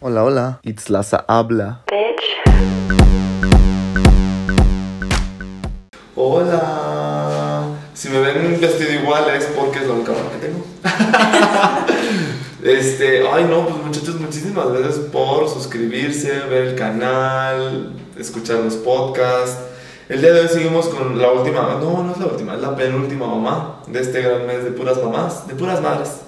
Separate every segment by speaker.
Speaker 1: Hola, hola. Itzlaza habla. Hola. Si me ven vestido igual es porque es la única que tengo. este, ay no, pues muchachos, muchísimas gracias por suscribirse, ver el canal, escuchar los podcasts. El día de hoy seguimos con la última, no, no es la última, es la penúltima mamá de este gran mes de puras mamás, de puras madres.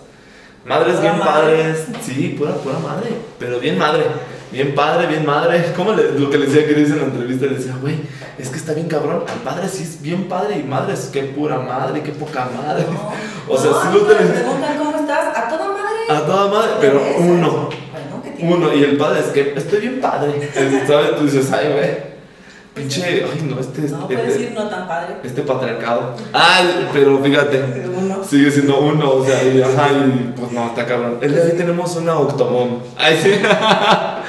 Speaker 1: Madres
Speaker 2: Pura
Speaker 1: bien
Speaker 2: madre.
Speaker 1: padres, sí, pura, pura madre, pero bien madre, bien padre, bien madre. Como lo que le decía que dice en la entrevista, le decía, güey, es que está bien cabrón, al padre sí es bien padre y madre es que pura madre, qué poca madre. O sea,
Speaker 2: no,
Speaker 1: sí lo
Speaker 2: te preguntan cómo estás, a toda madre.
Speaker 1: a toda madre, pero uno,
Speaker 2: Bueno,
Speaker 1: uno, y el padre es que estoy bien padre. ¿Sabes? Tú dices, ay, güey, pinche, ay, no, este es.
Speaker 2: No,
Speaker 1: este-
Speaker 2: puedes decir no tan padre.
Speaker 1: este patriarcado. Ah, pero fíjate,
Speaker 2: Uno.
Speaker 1: sigue siendo uno, o sea, y, ajá, y pues no, está cabrón. El día de hoy tenemos una octomón. Ay, sí.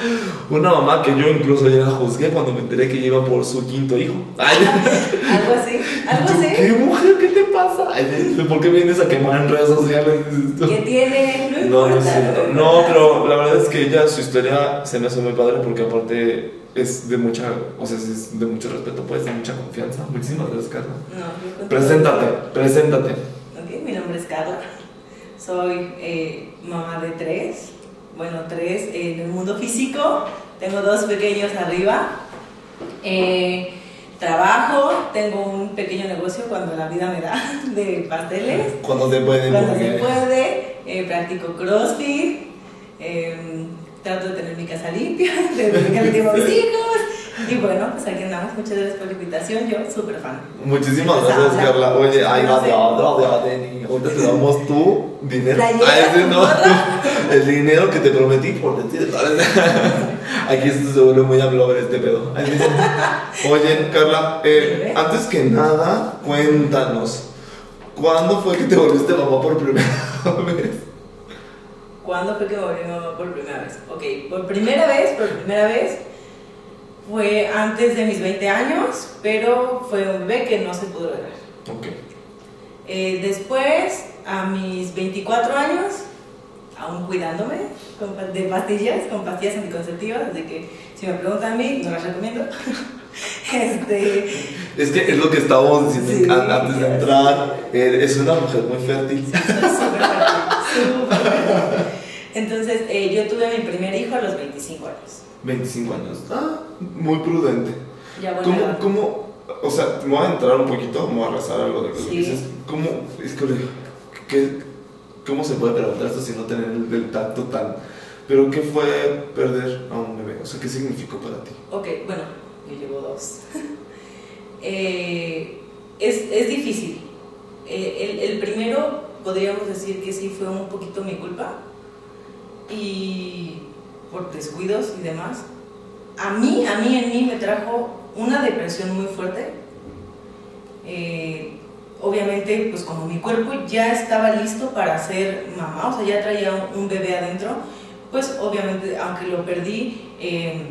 Speaker 1: Una mamá que yo incluso ya la juzgué cuando me enteré que iba por su quinto hijo. Ay,
Speaker 2: Algo así, algo
Speaker 1: ¿tú
Speaker 2: así.
Speaker 1: ¿Qué mujer? ¿Qué te pasa? Ay, ¿Por qué vienes a quemar en redes sociales?
Speaker 2: ¿Qué tiene? No
Speaker 1: No, no, es
Speaker 2: importa.
Speaker 1: cierto. no, pero la verdad es que ella, su historia se me hace muy padre porque aparte es de mucha, o sea, es de mucho respeto, pues, de mucha confianza. Muchísimas gracias, Carla.
Speaker 2: No,
Speaker 1: Preséntate, preséntate.
Speaker 2: Ok, mi nombre es Carla. Soy eh, mamá de tres. Bueno, tres en el mundo físico. Tengo dos pequeños arriba. Eh, trabajo, tengo un pequeño negocio cuando la vida me da de pasteles.
Speaker 1: Cuando se puede,
Speaker 2: Cuando se puede, eh, practico CrossFit. eh, trato de tener mi casa limpia, de dedicarle tiempo a mis hijos. Y bueno, pues aquí andamos. Muchas gracias por la invitación. Yo, súper fan.
Speaker 1: Muchísimas gracias,
Speaker 2: habla.
Speaker 1: Carla. Oye, ay, va de va de Ahorita te damos tu dinero. Ay, sí, no. El dinero que te prometí por decir. Aquí esto se vuelve muy hablover este pedo. Ay, sí. Oye, Carla, eh, antes que nada, cuéntanos. ¿Cuándo fue que te volviste mamá por primera vez?
Speaker 2: ¿Cuándo fue que me volví mamá por primera vez? Ok, por primera vez, por primera vez, fue antes de mis 20 años, pero fue un bebé que no se pudo lograr.
Speaker 1: Ok.
Speaker 2: Eh, después, a mis 24 años, aún cuidándome de pastillas, con pastillas anticonceptivas, así que si me preguntan a mí, no las recomiendo. este,
Speaker 1: Es que es lo que estábamos diciendo
Speaker 2: Sí.
Speaker 1: an- antes de entrar. Eh, es una mujer muy fértil.
Speaker 2: soy súper fértil, súper fértil. Entonces, eh, yo tuve mi primer hijo a los 25 años.
Speaker 1: 25 años. Ah, muy prudente.
Speaker 2: Ya bueno,
Speaker 1: ¿Cómo, cómo, o sea, me voy a entrar un poquito, me voy a rezar algo de lo que
Speaker 2: Sí.
Speaker 1: dices. ¿Cómo, es que, ¿qué- ¿cómo se puede preguntar esto sin no tener el, el tacto tan... Pero qué fue perder a un bebé? O sea, ¿qué significó para ti?
Speaker 2: Ok, bueno, yo llevo dos. Eh, es, es difícil. Eh, el, el primero podríamos decir que sí fue un poquito mi culpa y por descuidos y demás. A mí, a mí en mí me trajo una depresión muy fuerte. Eh, obviamente, pues como mi cuerpo ya estaba listo para ser mamá, o sea, ya traía un, un bebé adentro, pues obviamente, aunque lo perdí, eh,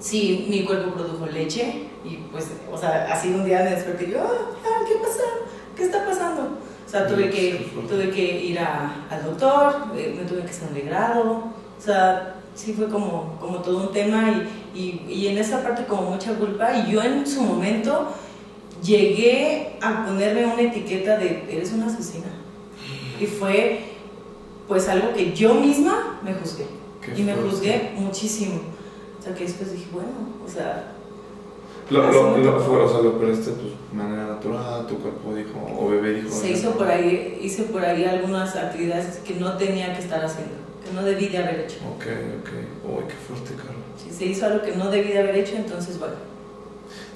Speaker 2: sí, mi cuerpo produjo leche y pues, o sea, así un día me desperté y yo, "Ah, ah, ¿qué pasa? ¿Qué está pasando? O sea, tuve que, tuve que ir a- al doctor, eh, me tuve que legrado, o sea, sí fue como, como todo un tema y, y, y en esa parte como mucha culpa. Y yo en su momento llegué a ponerme una etiqueta de eres una asesina y fue pues algo que yo misma me juzgué.
Speaker 1: Qué
Speaker 2: y me
Speaker 1: fuerte.
Speaker 2: juzgué muchísimo. O sea que después dije bueno o sea
Speaker 1: Lo, lo, lo, fue, o sea, lo perdiste de tu manera natural, tu cuerpo dijo, o bebé dijo.
Speaker 2: se hizo por ahí hice por ahí algunas actividades que no tenía que estar haciendo que no debí de haber hecho
Speaker 1: Ok, ok. Uy, qué fuerte, Carlos.
Speaker 2: si se hizo algo que no debí de haber hecho entonces bueno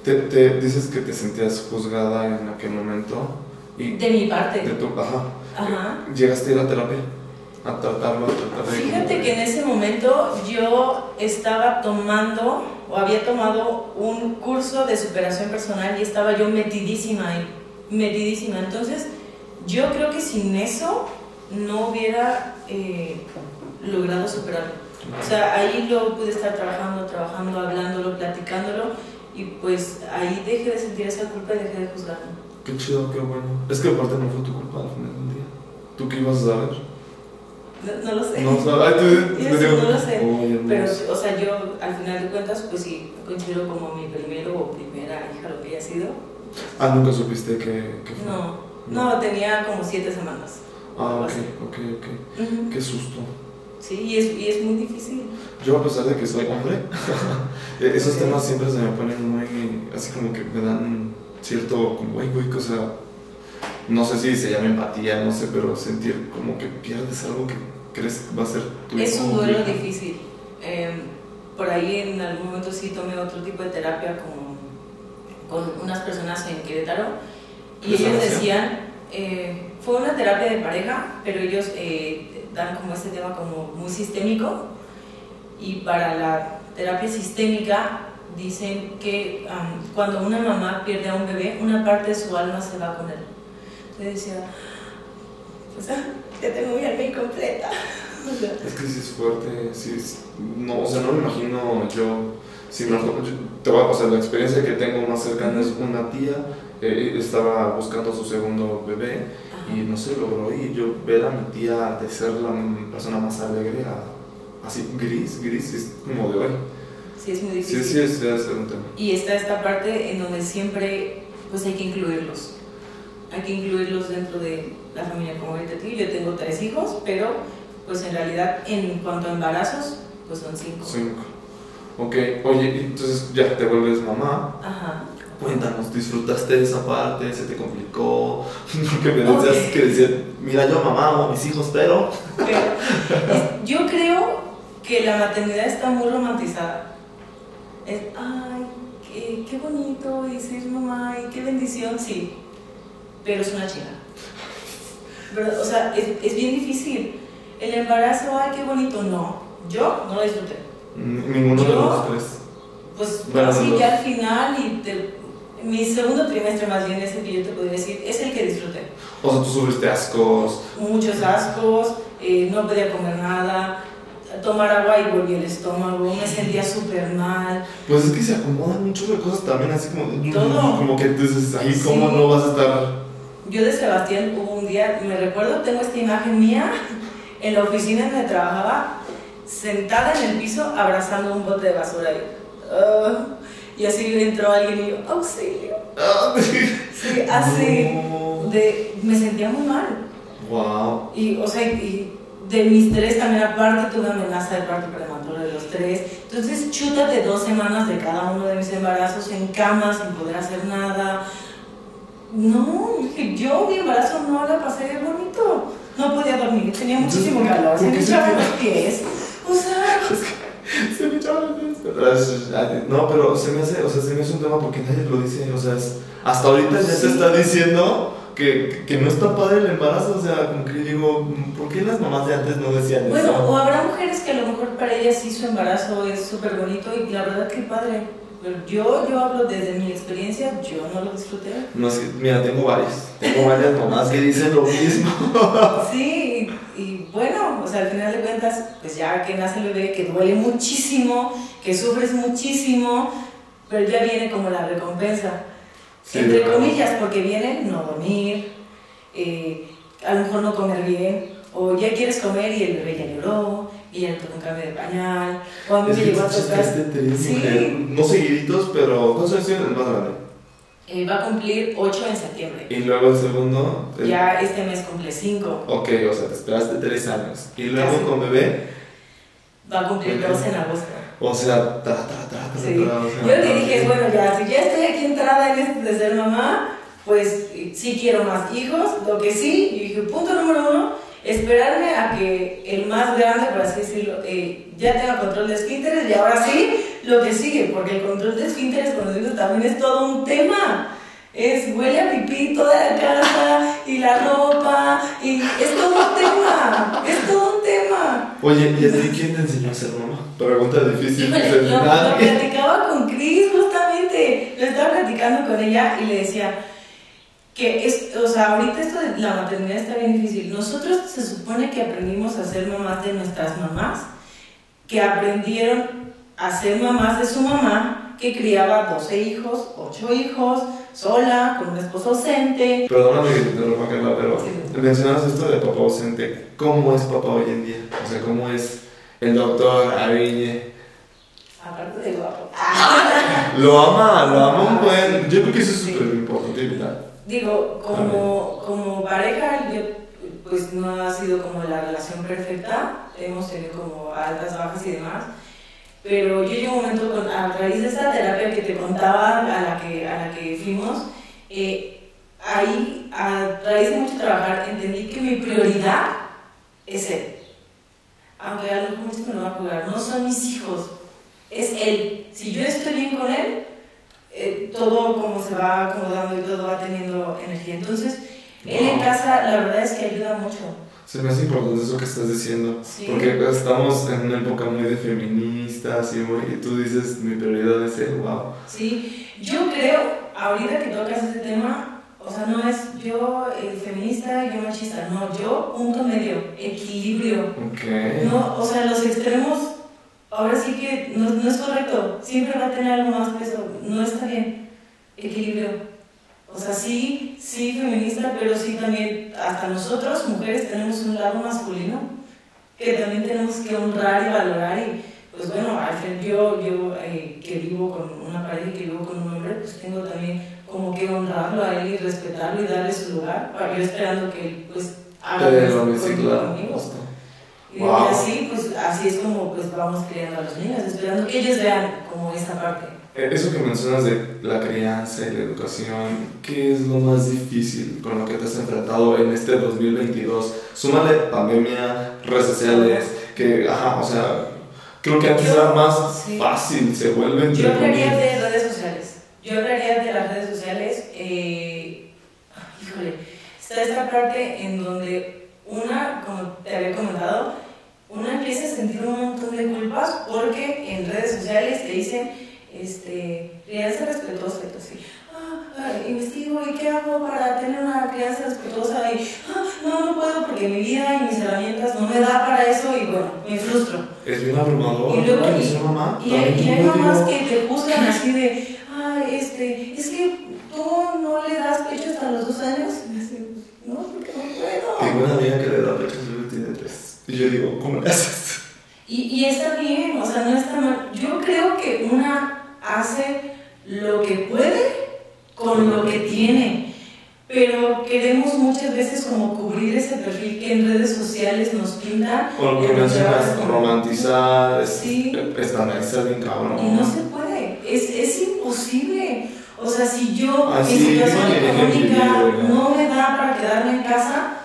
Speaker 1: Te, te dices que te sentías juzgada en aquel momento y
Speaker 2: de mi parte
Speaker 1: de tu, ajá.
Speaker 2: Ajá.
Speaker 1: Llegaste a ir a terapia, a tratarlo, a tratar de...
Speaker 2: Fíjate que en ese momento yo estaba tomando o había tomado un curso de superación personal y estaba yo metidísima ahí, metidísima. Entonces yo creo que sin eso no hubiera eh, logrado superarlo. O sea, ahí lo pude estar trabajando, trabajando, hablándolo, platicándolo y pues ahí dejé de sentir esa culpa y dejé de juzgarlo.
Speaker 1: Qué chido, qué bueno. Es que aparte no fue tu culpa al final del día. ¿Tú qué ibas a saber?
Speaker 2: No, lo sé.
Speaker 1: No, ay, tú,
Speaker 2: yo digo, no lo sé. pero, o sea, yo al final de cuentas, pues sí, considero como mi primero o primera hija lo que haya sido.
Speaker 1: Ah, nunca supiste que, que
Speaker 2: fue. No, no, tenía como siete semanas.
Speaker 1: Ah, ok, ok, ok. Qué susto.
Speaker 2: Sí, y es, y es muy difícil.
Speaker 1: Yo, a pesar de que soy hombre, e-, esos temas siempre se me ponen muy. así como que me dan cierto. como, güey, güey, o sea no sé si se llama empatía, no sé, pero sentir como que pierdes algo que crees que va a ser
Speaker 2: tu Es un duelo difícil. Em, por ahí en algún momento sí tomé otro tipo de terapia con, con unas personas en Querétaro y ellos decían, eh, fue una terapia de pareja, pero ellos eh, dan como este tema como muy sistémico y para la terapia sistémica dicen que cuando una mamá pierde a un bebé, una parte de su alma se va con él. Yo decía, pues ya tengo mi alma incompleta.
Speaker 1: Es que sí es fuerte, sí no, o sea, no me imagino yo, si me, te voy a pasar la experiencia que tengo más cercana es una tía, eh, estaba buscando a su segundo bebé y no sé, logró y yo ver a mi tía de ser la persona más alegre a así gris, gris, es como de hoy.
Speaker 2: Sí, es muy difícil.
Speaker 1: Sí, sí, es, es un tema.
Speaker 2: Y está esta parte en donde siempre pues hay que incluirlos hay que incluirlos dentro de la familia como ahorita ti. Yo tengo tres hijos, pero pues en realidad en cuanto a embarazos, pues son cinco.
Speaker 1: Cinco. Ok, oye, entonces ya te vuelves mamá.
Speaker 2: Ajá.
Speaker 1: Cuéntanos, ¿disfrutaste de esa parte? ¿Se te complicó? que me decías que decías, mira, yo mamá a mis hijos, pero...
Speaker 2: yo creo que la maternidad está muy romantizada. Es, ay, qué, qué bonito, y ser mamá, y qué bendición, sí pero es una chica. Pero, o sea, es, es, bien difícil. El embarazo, ay, qué bonito. No, yo no lo disfruté.
Speaker 1: Ninguno de los tres.
Speaker 2: Pues bueno, sí, ya al final, y mi segundo trimestre más bien es el que yo te podría decir, es el que disfruté.
Speaker 1: O sea, tú sufriste ascos.
Speaker 2: Muchos ascos, eh, no podía comer nada, tomar agua y volví el estómago, me sentía súper mal.
Speaker 1: Pues es que se acomodan muchas cosas también, así como, Todo. como que dices, ahí, ¿cómo no vas a estar
Speaker 2: yo de Sebastián hubo un día, me recuerdo, tengo esta imagen mía en la oficina en donde trabajaba, sentada en el piso abrazando un bote de basura. Y, ah, y así entró alguien y yo, auxilio. Ah. sí, así. De, me sentía muy mal.
Speaker 1: Wow.
Speaker 2: Y, o sea, y de mis tres también aparte tuve amenaza de parto prematuro de los tres. Entonces, chútate dos semanas de cada uno de mis embarazos en cama sin poder hacer nada no, yo mi embarazo no la pasé bonito. No podía dormir, tenía muchísimo calor, se me echaban los pies. O sea.
Speaker 1: se me los pies. No, pero se me hace, o sea, se me hace un tema porque nadie lo dice. O sea, hasta ahorita ya se está diciendo que, que, no está padre el embarazo. O sea, como que digo, ¿por qué las mamás de antes no decían
Speaker 2: eso? Bueno, o habrá mujeres que a lo mejor para ellas sí su embarazo es súper bonito y la verdad que padre. Pero yo, yo hablo desde mi experiencia, yo no lo disfruté.
Speaker 1: No, mira, tengo varias. Tengo varias mamás que dicen lo mismo.
Speaker 2: sí, y, bueno, o sea, al final de cuentas, pues ya que nace el bebé, que duele muchísimo, que sufres muchísimo, pero ya viene como la recompensa. Entre comillas, porque viene no dormir, eh, a lo mejor no comer bien, o ya quieres comer y el bebé ya lloró, y ya tocó un cambio de pañal, o a mí me llegó a tocar.
Speaker 1: Sí. No seguiditos, pero ¿cuántos años tiene el más grande?
Speaker 2: Eh, va a cumplir 8 en septiembre.
Speaker 1: ¿Y luego el segundo?
Speaker 2: Ya este mes cumple 5.
Speaker 1: Ok, o sea, te esperaste 3 años. ¿Y luego con bebé?
Speaker 2: Va a cumplir 2 en agosto.
Speaker 1: O sea, tra, tra, tra,
Speaker 2: sí. Yo te dije, bueno, ya, si ya estoy aquí entrada en este de ser mamá, pues sí quiero más hijos. Lo que sí, y dije, punto número uno, esperarme a que el más grande, por así decirlo, eh, ya tenga control de esfínteres y ahora sí, lo que sigue, porque el control de esfínteres, como digo, también es todo un tema. Es huele a pipí toda la casa y la ropa y es todo un tema, es todo un tema.
Speaker 1: Oye, ¿y a ti quién te enseñó a ser mamá? Pregunta difícil.
Speaker 2: Híjole, lo, lo platicaba con Cris justamente, lo estaba platicando con ella y le decía, que es, o sea, ahorita esto de la maternidad está bien difícil. Nosotros se supone que aprendimos a ser mamás de nuestras mamás, que aprendieron a ser mamás de su mamá, que criaba 12 hijos, 8 hijos, sola, con un esposo ausente.
Speaker 1: Perdóname que te interrumpa, Carla, pero
Speaker 2: Sí.
Speaker 1: mencionas esto de papá ausente. ¿Cómo es papá hoy en día? O sea, ¿cómo es el doctor Aviñe?
Speaker 2: Aparte de guapo.
Speaker 1: Lo ama, lo ama un buen. Yo creo que eso es
Speaker 2: Sí.
Speaker 1: súper importante y vital.
Speaker 2: Digo, como, como pareja, yo, pues no ha sido como la relación perfecta, hemos tenido como altas, bajas y demás, pero yo llego un momento, con, a raíz de esta terapia que te contaba, a la que, a la que fuimos, eh, ahí, a raíz de mucho trabajar, entendí que mi prioridad es él. Aunque a lo mejor me lo van a jugar, no son mis hijos, es él. Si yo estoy bien con él, eh, todo como se va acomodando y todo va teniendo energía. Entonces, él en casa, la verdad es que ayuda mucho.
Speaker 1: Se me hace importante eso que estás diciendo.
Speaker 2: Sí.
Speaker 1: Porque estamos en una época muy de feministas y, muy- y tú dices, mi prioridad es él, wow.
Speaker 2: Sí, yo creo, ahorita que tocas ese tema, o sea, no es yo eh, feminista y yo machista, no, yo punto medio, equilibrio.
Speaker 1: Ok.
Speaker 2: No, o sea, los extremos, ahora sí que no, no es correcto, siempre va a tener algo más peso, no está bien, equilibrio. O sea, sí, sí feminista, pero sí también, hasta nosotros, mujeres, tenemos un lado masculino que también tenemos que honrar y valorar. Y pues bueno, al final yo, yo eh, que vivo con una pareja y que vivo con un hombre, pues tengo también como que honrarlo a él y respetarlo y darle su lugar, para yo esperando que él pues haga
Speaker 1: Te
Speaker 2: lo mismo conmigo.
Speaker 1: Justo.
Speaker 2: Y
Speaker 1: Wow.
Speaker 2: así, pues así es como pues vamos criando a los niños, esperando que ellos vean como esa parte.
Speaker 1: Eh, Eso que mencionas de la crianza y la educación, ¿qué es lo más difícil con lo que te has enfrentado en este 2022? Súmale pandemia, redes sociales, que, ajá, o sea, creo que antes
Speaker 2: Yo-
Speaker 1: era más
Speaker 2: sí.
Speaker 1: fácil, se vuelve
Speaker 2: Yo hablaría de redes sociales. Yo hablaría de las redes sociales. eh, híjole, está esta parte en donde una, como te había comentado, una empieza a sentir un porque en redes sociales te dicen, este, crianza respetuosa y tú así. "Ah, ah, investigo y qué hago para tener una crianza respetuosa y "Ah, no, no puedo porque mi vida y mis herramientas no me da para eso y bueno, me frustro.
Speaker 1: Es bien abrumador,
Speaker 2: Y luego- y-
Speaker 1: mamá,
Speaker 2: Y hay, y hay
Speaker 1: tuvo,
Speaker 2: mamás
Speaker 1: digo,
Speaker 2: que te juzgan así de, ay, este, es que tú no le das pecho hasta los dos años. Y así, no, porque no puedo.
Speaker 1: Tengo una amiga que le da pecho, solo tiene tres. Y yo digo, ¿cómo le haces?
Speaker 2: Y, y está bien, o sea, no está mal. Yo creo que una hace lo que puede con lo que tiene. Pero queremos muchas veces como cubrir ese perfil que en redes sociales nos pintan.
Speaker 1: O lo que
Speaker 2: en
Speaker 1: mencionas, romantizar,
Speaker 2: Sí.
Speaker 1: estandarizar bien cabrón.
Speaker 2: Y no se puede, es, es imposible. O sea, si yo,
Speaker 1: Ah,
Speaker 2: mi
Speaker 1: sí,
Speaker 2: situación económica no me da para quedarme en casa,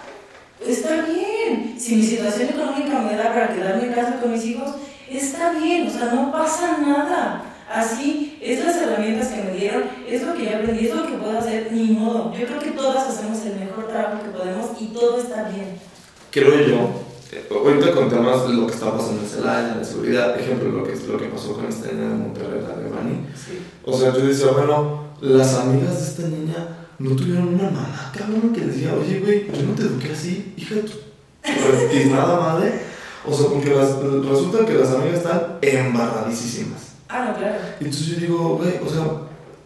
Speaker 2: está bien. Si mi situación económica me da para quedarme en casa con mis hijos, está bien. O sea, no pasa nada. Así, es las herramientas que me dieron, es lo que yo aprendí, es lo que puedo hacer, ni modo. Yo creo que todas hacemos el mejor trabajo que podemos y todo está bien.
Speaker 1: Creo yo, eh, ahorita con temas de lo que está pasando en Celaya, la seguridad, ejemplo, lo que, lo que pasó con esta niña de Monterrey, la de Bani. O sea, yo decía, bueno, las amigas de esta niña no tuvieron una mamá, cabrón, que decía, oye, güey, yo no te eduqué así, hija de tu nada madre. O sea, porque las, resulta que las amigas están embarradísimas.
Speaker 2: Ah, no, claro.
Speaker 1: Y entonces yo digo, güey, o sea,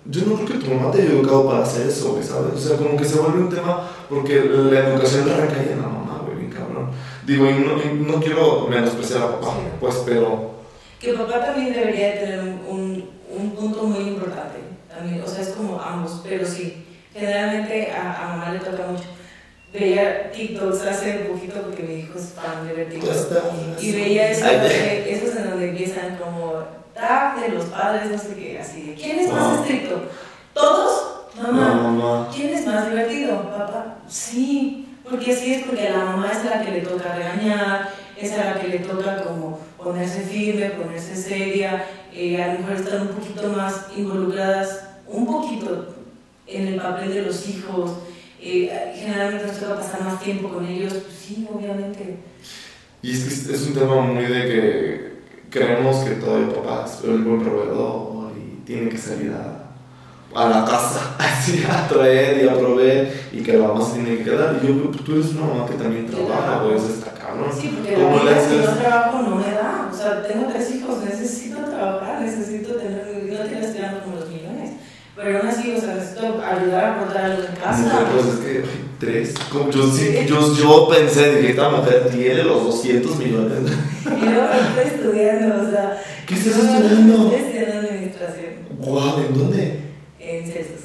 Speaker 1: yo no creo que tu mamá te haya educado para hacer eso, güey, ¿sabes? O sea, como que se vuelve un tema porque la educación la recae en la mamá, güey, bien cabrón. Digo, y no, y no quiero menospreciar a papá, pues, pero
Speaker 2: Que papá también debería de tener un, un, un punto muy importante. También, o sea, es como ambos, pero sí. Generalmente a, a mamá le toca mucho. Veía TikToks hace poquito porque mi hijo es fan de ver TikToks. Y veía eso, esos en donde empiezan como tag de los padres, no sé qué, así de ¿quién es más estricto? ¿Todos? Mamá.
Speaker 1: No, mamá.
Speaker 2: ¿Quién es más divertido? Papá. Sí, porque así es, porque a la mamá es a la que le toca regañar, es a la que le toca como ponerse firme, ponerse seria, eh, a lo mejor estar un poquito más involucradas, un poquito en el papel de los hijos. Eh, generalmente nos toca pasar más tiempo con ellos, pues sí, obviamente.
Speaker 1: Y es que es- un tema muy de que creemos que todo el papá es el buen proveedor y tiene que salir a, a la casa, así a traer y a proveer y que la mamá se tiene que quedar. Y yo creo que tú eres una mamá que también trabaja, eso está cabrón.
Speaker 2: Sí, porque la
Speaker 1: ¿Cómo le
Speaker 2: vida si no trabajo no me da. O sea, tengo tres hijos, necesito trabajar, necesito tener, no estoy dando como los millones. Pero aún así, o sea, ayudar a aportar algo en casa.
Speaker 1: Pues es que, tres. Yo, sí, yo, yo pensé, dije, esta mujer tiene los 200 millones.
Speaker 2: Y luego estoy estudiando, o sea.
Speaker 1: ¿Qué estás estudiando?
Speaker 2: Estoy estudiando administración
Speaker 1: Wow, ¿en dónde?
Speaker 2: en Celsius.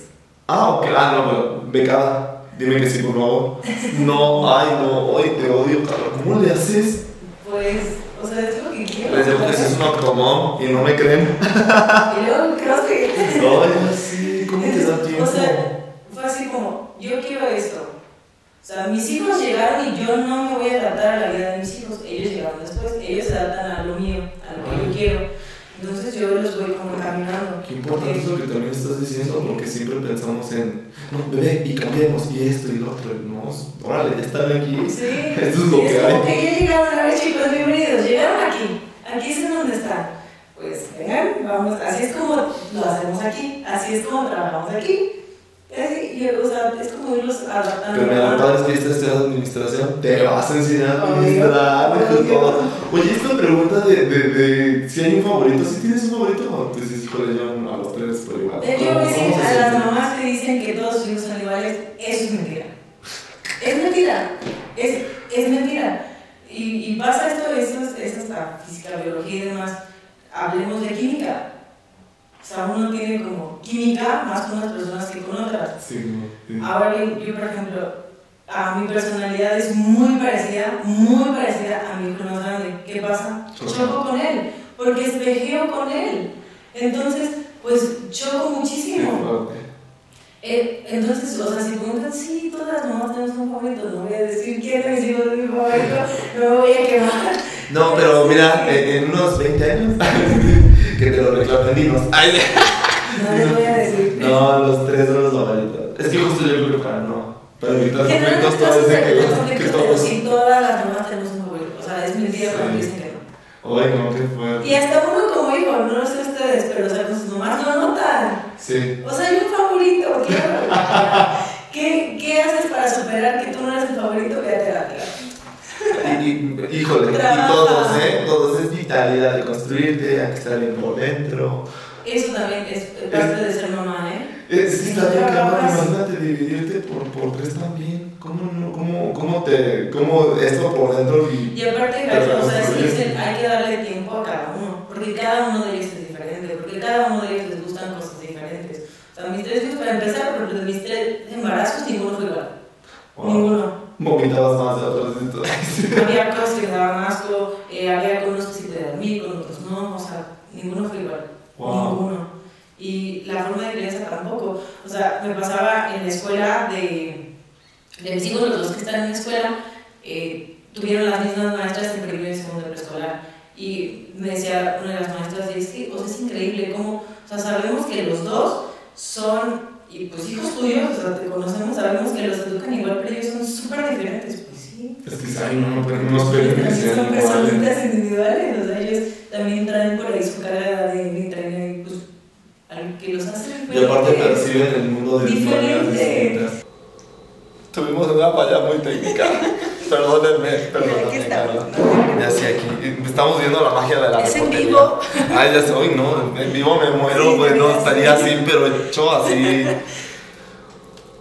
Speaker 1: Ah, ok, ah, no, pero becada. Dime que sí, por favor. No, ay, no, hoy te odio, cabrón. ¿Cómo le haces?
Speaker 2: Pues, o sea, es lo que quiero.
Speaker 1: Les digo que es un octomom y no me creen.
Speaker 2: Y luego creo que.
Speaker 1: Ay, sí, ¿cómo te da tiempo?
Speaker 2: O sea, fue así como, yo quiero esto. O sea, mis hijos llegaron y yo no me voy a adaptar a la vida de mis hijos. Ellos llegaron después, ellos se adaptan a lo mío, a lo que yo quiero. Entonces yo los voy como encaminando.
Speaker 1: Qué importante es lo que también estás diciendo, porque siempre pensamos en, no, bebé, y cambiemos, y esto y lo otro. No, órale, ya están aquí.
Speaker 2: Sí,
Speaker 1: Esto es lo que hay.
Speaker 2: que ya llegaron, a ver chicos, bienvenidos, llegaron aquí. Aquí es en donde están. Vamos, así es como lo hacemos aquí, así es como trabajamos aquí. Así, y, o sea, es como irlos adaptando.
Speaker 1: Pero mira, es que esta estudiando administración, te vas a enseñar a administrar. Oye, esta pregunta de, de, de si hay un favorito, si tienes un favorito, pues híjole, yo a los tres por igual.
Speaker 2: De hecho,
Speaker 1: Vamos
Speaker 2: dicen
Speaker 1: a
Speaker 2: las mamás que dicen que todos sus hijos son iguales, eso es mentira. Es mentira, es, es mentira. Y, y pasa esto, eso es, eso es la física, biología y demás. Hablemos de química. O sea, uno tiene como química más con unas personas que con otras.
Speaker 1: Sí, sí.
Speaker 2: Ahora yo, por ejemplo, a mi personalidad es muy parecida, muy parecida a mi hijo más grande. ¿Qué pasa?
Speaker 1: Choco.
Speaker 2: Choco con él, porque espejeo con él. Entonces, pues choco muchísimo. Eh, entonces, o sea, si preguntan, sí, todas las mamás tenemos un favorito, no voy a decir quién es mi mi favorito, no me voy a quemar.
Speaker 1: No, pero mira, en, en unos 20 años, que te lo reclamen, dinos. Ay,
Speaker 2: No les voy a decir.
Speaker 1: no, los tres son los favoritos. Es que justo yo creo que para no. Para evitar
Speaker 2: Generalmente
Speaker 1: conflictos, todos dicen que, los- que
Speaker 2: pero
Speaker 1: todos.
Speaker 2: sí, todas las mamás tenemos un favorito. O sea, es mentira cuando dicen que no.
Speaker 1: Ay, no, qué fuerte.
Speaker 2: Y hasta uno como hijo, no sé ustedes, pero o sea, con sus mamás lo notan.
Speaker 1: Sí.
Speaker 2: O sea, hay un favorito, claro. ¿Qué, ¿Qué haces para superar que tú no eres el favorito? Ve a terapia.
Speaker 1: Y, híjole, y todos, ¿eh? Todos es vitalidad de construirte, hay que estar bien por dentro.
Speaker 2: Eso también es parte de ser mamá, ¿eh?
Speaker 1: Es que
Speaker 2: no
Speaker 1: está bien cabrón, imagínate dividirte por, por tres también. ¿Cómo, no, cómo, cómo te, cómo esto por dentro y...
Speaker 2: Y aparte, o sea, sí dicen, hay que darle tiempo a cada uno, porque cada uno de ellos es diferente, porque cada uno de ellos les gustan cosas diferentes. O sea, mis tres hijos, para empezar, porque de mis tres embarazos, ninguno fue igual.
Speaker 1: Wow.
Speaker 2: Ninguno.
Speaker 1: Vomitabas más de otros dentro.
Speaker 2: Había cosas que daban asco, eh, había con unos que sí podía dormir, con otros no, o sea, ninguno fue igual.
Speaker 1: Wow.
Speaker 2: Ninguno. Y la forma de crianza tampoco. O sea, me pasaba en la escuela de, de mis hijos, los dos que están en la escuela, eh, tuvieron las mismas maestras en primero y segundo de preescolar. Y me decía una de las maestras, es que, o sea, es increíble cómo, o sea, sabemos que los dos son, y pues hijos tuyos, o sea, te conocemos, sabemos que los educan igual, pero ellos son súper diferentes. Pues sí.
Speaker 1: Es que, ay, no, pero no sean
Speaker 2: son personitas individuales, o sea, ellos también traen por ahí su carga de, traer, pues, algo que los hace
Speaker 1: Y aparte
Speaker 2: diferentes.
Speaker 1: perciben el mundo de
Speaker 2: Diferente.
Speaker 1: Tuvimos una falla muy técnica. Perdónenme,
Speaker 2: Aquí
Speaker 1: perdónenme,
Speaker 2: estamos.
Speaker 1: Ya sé, aquí. Estamos viendo la magia de la
Speaker 2: Es en vivo.
Speaker 1: Ay, ya sé, hoy no, en vivo me muero,
Speaker 2: Sí,
Speaker 1: güey, no
Speaker 2: ya
Speaker 1: estaría así, pero hecho así.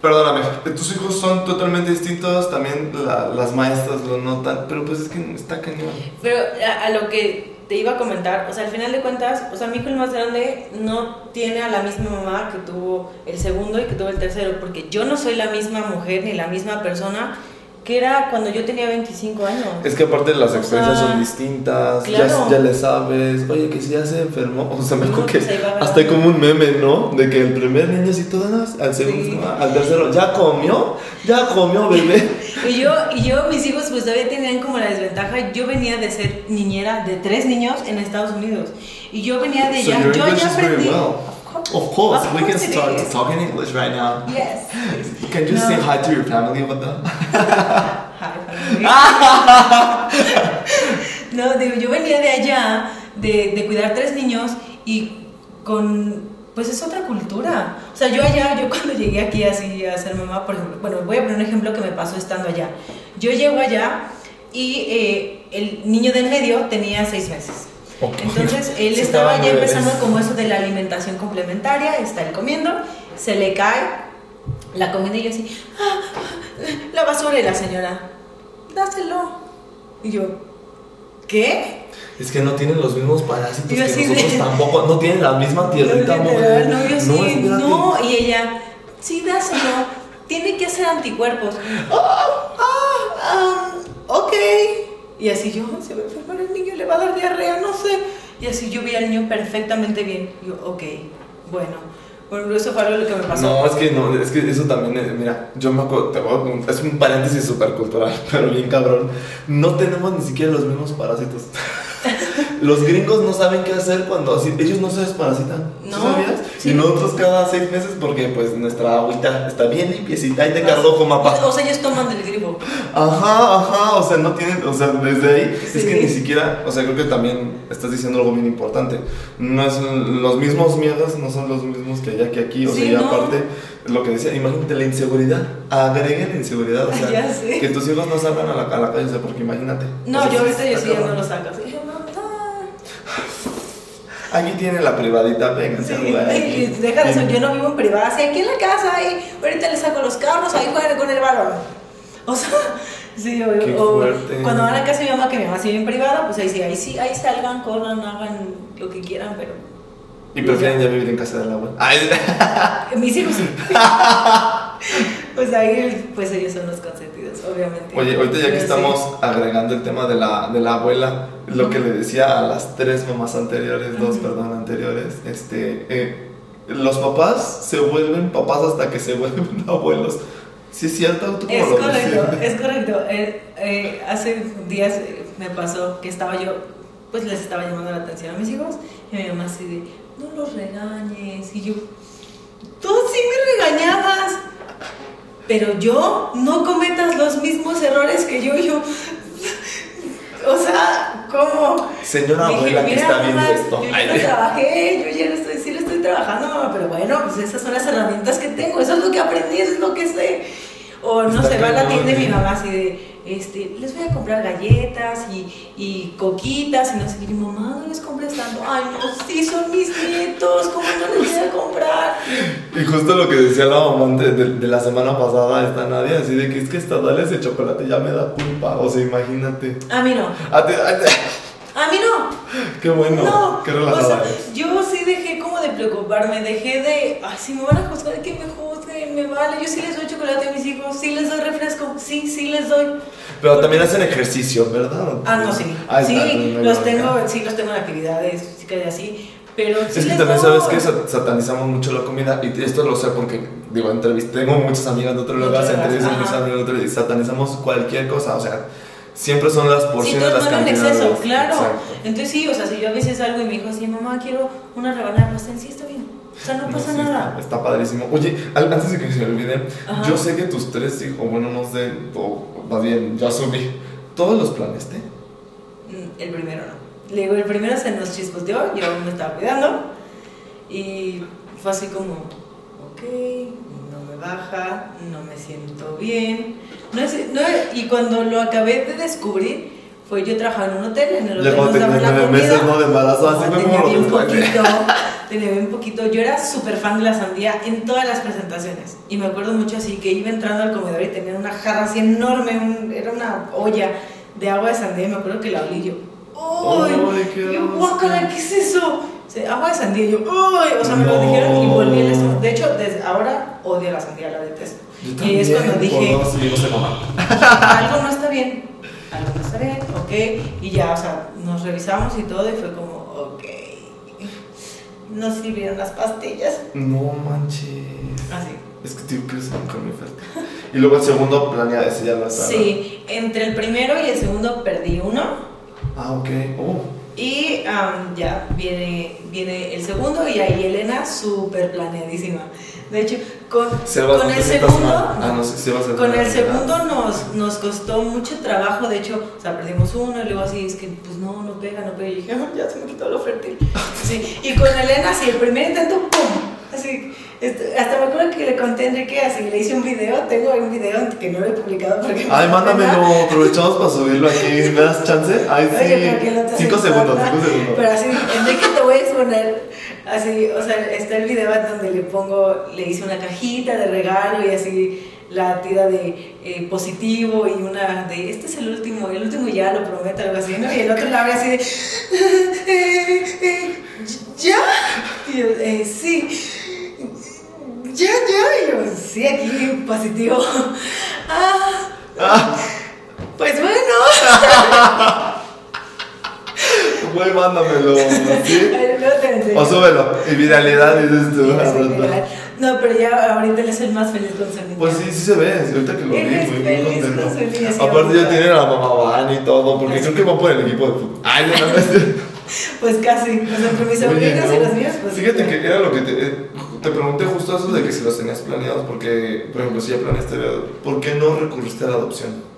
Speaker 1: Perdóname, tus hijos son totalmente distintos, también la- las maestras lo notan, pero pues es que está cañón.
Speaker 2: Pero a, a lo que te iba a comentar, o sea, al final de cuentas, o sea, mi hijo el más grande no tiene a la misma mamá que tuvo el segundo y que tuvo el tercero, porque yo no soy la misma mujer ni la misma persona que era cuando yo tenía 25 años.
Speaker 1: Es que aparte las
Speaker 2: O
Speaker 1: experiencias
Speaker 2: sea,
Speaker 1: son distintas,
Speaker 2: claro.
Speaker 1: ya, ya le sabes, oye, que si ya se enfermó, o sea, me acuerdo que
Speaker 2: se
Speaker 1: hasta hay como un meme, ¿no? De que el primer niño sí todas, al segundo, al tercero, ¿ya comió? ¿Ya comió, bebé?
Speaker 2: Y yo, y yo, mis hijos, pues todavía tenían como la desventaja. Yo venía de ser niñera de tres niños en Estados Unidos. Y yo venía de
Speaker 1: So
Speaker 2: ya. Yo ya aprendí.
Speaker 1: well.
Speaker 2: Of course.
Speaker 1: Of we can
Speaker 2: course it
Speaker 1: start
Speaker 2: is.
Speaker 1: talking English right now.
Speaker 2: Yes.
Speaker 1: Can you
Speaker 2: No.
Speaker 1: say hi to your family with them?
Speaker 2: Hi, No, digo, yo venía de allá, de, de cuidar tres niños y con, pues es otra cultura. O sea, yo allá, yo cuando llegué aquí así a ser mamá, por ejemplo, bueno, voy a poner un ejemplo que me pasó estando allá. Yo llego allá y eh, el niño del medio tenía seis meses. Entonces él estaba ya empezando como eso de la alimentación complementaria, está él comiendo, se le cae la comida y yo así, "Ah, la basura y la señora, dáselo. Y yo, ¿qué?
Speaker 1: Es que no tienen los mismos parásitos
Speaker 2: Yo
Speaker 1: que
Speaker 2: de-
Speaker 1: nosotros tampoco. No tienen la misma tierrita,
Speaker 2: no,
Speaker 1: mujer.
Speaker 2: no, yo sí, no, y ella, sí, dáselo, tiene que hacer anticuerpos. Ah, ah, ah. Y así yo, se va a enfermar el niño, le va a dar diarrea, no sé. Y así yo vi al niño perfectamente bien. Yo, ok, bueno. Bueno, eso fue algo que me pasó.
Speaker 1: No, es que no, es que eso también, es- mira, yo me acuerdo, te voy a es un paréntesis súper cultural, pero bien cabrón. No tenemos ni siquiera los mismos parásitos. Los gringos no saben qué hacer cuando así, ellos no se desparasitan. ¿Sí
Speaker 2: No,
Speaker 1: sabías?
Speaker 2: sí.
Speaker 1: Y nosotros cada seis meses, porque pues nuestra agüita está bien limpiecita y de cardojo, mapa.
Speaker 2: O sea, ellos toman del grifo.
Speaker 1: Ajá, ajá, o sea, no tienen, o sea, desde ahí, es
Speaker 2: Sí.
Speaker 1: que ni siquiera, o sea, creo que también estás diciendo algo bien importante. No es los mismos miedos, no son los mismos que allá que aquí, o sea, y
Speaker 2: no.
Speaker 1: aparte, lo que decía, imagínate la inseguridad, agreguen inseguridad, o sea, que tus hijos no salgan a la, a la calle, o sea, porque imagínate.
Speaker 2: No,
Speaker 1: O sea,
Speaker 2: yo ahorita yo sí ya no lo saco.
Speaker 1: Aquí tiene la privadita, venga,
Speaker 2: Sí,
Speaker 1: a jugar aquí.
Speaker 2: deja de eso, yo no vivo en privada, sí, aquí en la casa, ahí, ahorita le saco los carros, ahí juegan con el balón. O sea, sí, o,
Speaker 1: Qué
Speaker 2: o
Speaker 1: fuerte.
Speaker 2: cuando van a casa de mi mamá, que mi mamá sigue en privada, pues ahí sí, ahí sí, ahí salgan, corran, hagan lo que quieran, pero
Speaker 1: Y prefieren ya vivir en casa de la abuela. Ay,
Speaker 2: mis hijos sí. pues ahí, pues ellos son los consentidos, obviamente.
Speaker 1: Oye, ahorita ya que estamos agregando el tema de la, de la abuela, lo que le decía a las tres mamás anteriores, dos, perdón, anteriores, este, eh, los papás se vuelven papás hasta que se vuelven abuelos. ¿Sí es cierto? ¿Tú
Speaker 2: Es
Speaker 1: lo
Speaker 2: correcto, es correcto. Eh, eh, hace días me pasó que estaba yo, pues les estaba llamando la atención a mis hijos y mi mamá así de, no los regañes. Y yo, tú sí me regañabas, pero yo no cometas los mismos errores que yo. Yo, o sea, ¿cómo?
Speaker 1: Señora
Speaker 2: Dije,
Speaker 1: abuela que
Speaker 2: "Mira,
Speaker 1: está viendo esto.
Speaker 2: Yo ya trabajé, yo ya lo estoy, sí lo estoy trabajando, mamá, pero bueno, pues esas son las herramientas que tengo, eso es lo que aprendí, eso es lo que sé. O no se va a la tienda y mi mamá así de, este, les voy a comprar galletas y, y coquitas y no sé qué. Y mi mamá, no les compres tanto. Ay, no, sí, son mis nietos, ¿cómo no les voy a comprar?
Speaker 1: Y justo lo que decía la mamá de, de- de la semana pasada, esta Nadia, así de que es que esta dale ese chocolate ya me da culpa. O sea, imagínate.
Speaker 2: A mí no,
Speaker 1: A
Speaker 2: mí no.
Speaker 1: qué bueno,
Speaker 2: No,
Speaker 1: qué
Speaker 2: o
Speaker 1: relajada
Speaker 2: sea, yo sí dejé como de preocuparme, dejé de, ay, si me van a juzgar, que me juzguen, me vale, yo sí les doy chocolate a mis hijos, sí les doy refresco, sí, sí les doy.
Speaker 1: Pero también hacen ejercicio, ¿verdad?
Speaker 2: Ah, no, sí,
Speaker 1: Ahí
Speaker 2: sí,
Speaker 1: no
Speaker 2: los tengo, sí los tengo en actividades físicas y así, pero sí
Speaker 1: Es que también
Speaker 2: doy.
Speaker 1: sabes que sa- satanizamos mucho la comida y esto lo sé porque digo entrevisté tengo muchas amigas de otro
Speaker 2: De
Speaker 1: lugar,
Speaker 2: otro lugar,
Speaker 1: entrevistas muchas amigas de otro lugar y satanizamos cualquier cosa, o sea, siempre son las
Speaker 2: Sí,
Speaker 1: porciones,
Speaker 2: todo
Speaker 1: las
Speaker 2: es malo en
Speaker 1: cantidades.
Speaker 2: exceso, claro.
Speaker 1: Exacto.
Speaker 2: Entonces sí, o sea, si yo a veces salgo y me dijo así, mamá, quiero una rebanada de pastel, sí está bien. O sea, no
Speaker 1: No,
Speaker 2: pasa
Speaker 1: sí,
Speaker 2: nada.
Speaker 1: Está, está padrísimo. Oye, antes de que se me olvide,
Speaker 2: Ajá.
Speaker 1: yo sé que tus tres hijos, bueno, no sé, o más bien, ya asumí, todos los planeaste.
Speaker 2: Mm, El primero no. Le digo, el primero se nos chispoteó, yo me estaba cuidando y fue así como, ok, no me baja, no me siento bien. No es, no, y cuando lo acabé de descubrir, fue yo trabajaba en un hotel, en el hotel
Speaker 1: tenías
Speaker 2: la
Speaker 1: nueve meses, ¿no? De embarazo, así
Speaker 2: tenía
Speaker 1: lo
Speaker 2: bien poquito, tenía bien poquito. Yo era súper fan de la sandía en todas las presentaciones. Y me acuerdo mucho así que iba entrando al comedor y tenía una jarra así enorme, un- era una olla de agua de sandía y me acuerdo que la olí yo. ¡Uy!
Speaker 1: Ay, qué
Speaker 2: yo, guácala, ¿qué es eso? Agua de sandía yo, ¡uy! O sea, me lo
Speaker 1: No.
Speaker 2: dijeron y volví el estómago. De hecho, desde ahora odio la sandía, la detesto.
Speaker 1: Yo
Speaker 2: Y es cuando
Speaker 1: también,
Speaker 2: dije,
Speaker 1: por dos hijos de mamá.
Speaker 2: algo no está bien, algo bien, ok. Y ya, o sea, nos revisamos y todo y fue como, ok. No sirvieron las pastillas.
Speaker 1: No manches.
Speaker 2: Así.
Speaker 1: Es que tío, que mujer muy fuerte. Y luego el segundo planea ese ya lo.
Speaker 2: Sí, entre el primero y el segundo perdí uno.
Speaker 1: Ah, ok. Oh.
Speaker 2: Y am, ya viene, viene el segundo y ahí Elena súper planeadísima. De hecho, con,
Speaker 1: Sebas,
Speaker 2: con
Speaker 1: ¿no
Speaker 2: el segundo...
Speaker 1: Ah, no Sebas
Speaker 2: Con el segundo nos, nos costó mucho trabajo, de hecho, o sea, perdimos uno y luego así, es que pues no, no pega, no pega, y dije, "Ah, ya se me quitó lo fértil. Sí, y con Elena, así, el primer intento, ¡pum! Así, este, hasta me acuerdo que le conté a Enrique, así, le hice un video, tengo un video que no lo he publicado porque...
Speaker 1: Ay,
Speaker 2: pena.
Speaker 1: mándamelo, aprovechamos para subirlo aquí. ¿Me das chance? Ay,
Speaker 2: Oye,
Speaker 1: sí.
Speaker 2: no
Speaker 1: Cinco segundos, cinco segundos.
Speaker 2: Pero así, Enrique, te voy a exponer Así, o sea, está el video donde le pongo, le hice una cajita de regalo y así la tira de eh, positivo y una de este es el último, el último ya lo prometo, algo así, ¿no? Y el otro la abre así de eh, eh, ¿ya? Y yo, eh, sí, y yo, sí, aquí positivo. Ah,
Speaker 1: Ah,
Speaker 2: pues bueno.
Speaker 1: güey, mándamelo. ¿sí? O súbelo. Y viralidad, dices tú.
Speaker 2: No, pero ya ahorita él es el más feliz con niña.
Speaker 1: Pues sí, sí se ve, ahorita que lo vi, muy, contento. Aparte ya tienen a la mamá van y todo, porque creo que van por el equipo de fútbol. Ay, no, no,
Speaker 2: Pues casi, pues entre mis y
Speaker 1: no.
Speaker 2: los míos, pues.
Speaker 1: Fíjate que era lo que te, eh, te pregunté justo eso de que si los tenías planeados, porque, por ejemplo, si ya planeaste, ¿por qué no recurriste a la adopción?